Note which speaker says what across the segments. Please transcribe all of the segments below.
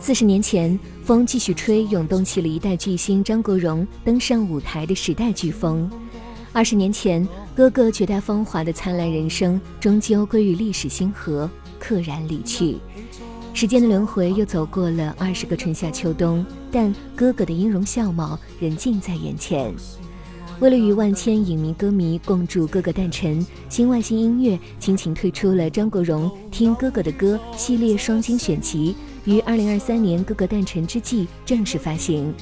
Speaker 1: 四十年前，风继续吹，涌动起了一代巨星张国荣登上舞台的时代飓风。二十年前，哥哥绝代风华的灿烂人生，终究归于历史星河，溘然离去。时间的轮回又走过了二十个春夏秋冬，但哥哥的音容笑貌仍近在眼前。为了与万千影迷歌迷共祝哥哥诞辰，新外星音乐倾情推出了张国荣《听哥哥的歌》系列双精选集，于二零二三年哥哥诞辰之际正式发行，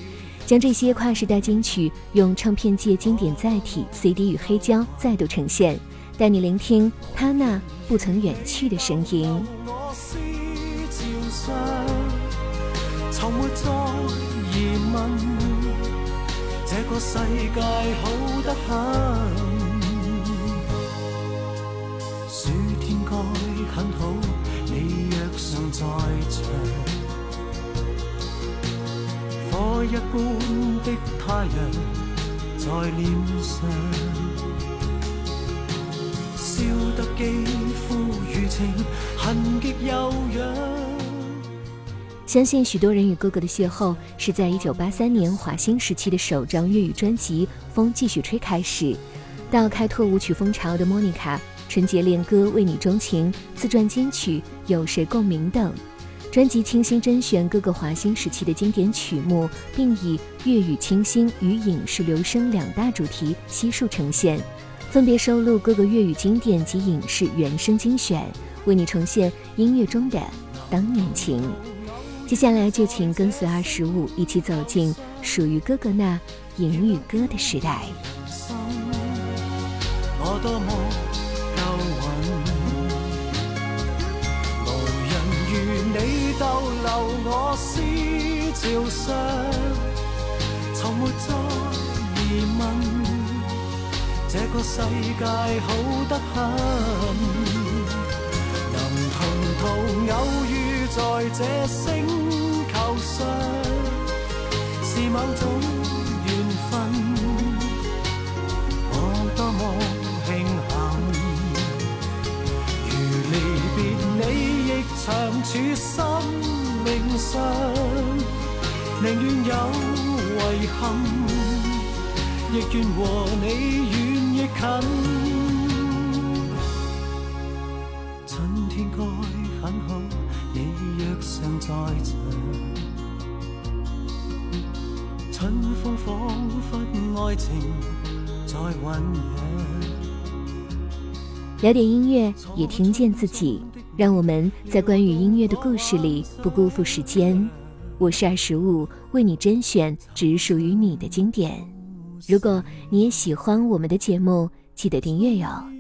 Speaker 1: 将这些跨时代金曲用唱片界经典载体 CD 与黑胶再度呈现，带你聆听他那不曾远去的声音。这个世界很好，你若尚在场，火一般的太阳在脸上，笑得肌肤如情，痕极悠扬。相信许多人与哥哥的邂逅是在一九八三年华星时期的首张粤语专辑《风继续吹》开始，到开拓舞曲风潮的《莫妮卡》《纯洁恋歌》《为你钟情》自传金曲《有谁共鸣》等，专辑倾心甄选各个华星时期的经典曲目，并以粤语清新与影视留声两大主题悉数呈现，分别收录各个粤语经典及影视原声精选，为你重现音乐中的当年情。接下来就请跟随二十五一起走进属于哥哥那影与歌的时代。我多么留我思潮上，从没再疑问，这个世界好得很，能同途偶遇。在这星球上，是某种你，亦长处生命上，宁愿有遗憾，亦愿和你远亦近。春天该很好。你若尚在场，春风仿佛爱情在聊点音乐，也听见自己。让我们在关于音乐的故事里不辜负时间。我是二十五，为你甄选只属于你的经典。如果你也喜欢我们的节目，记得订阅哟。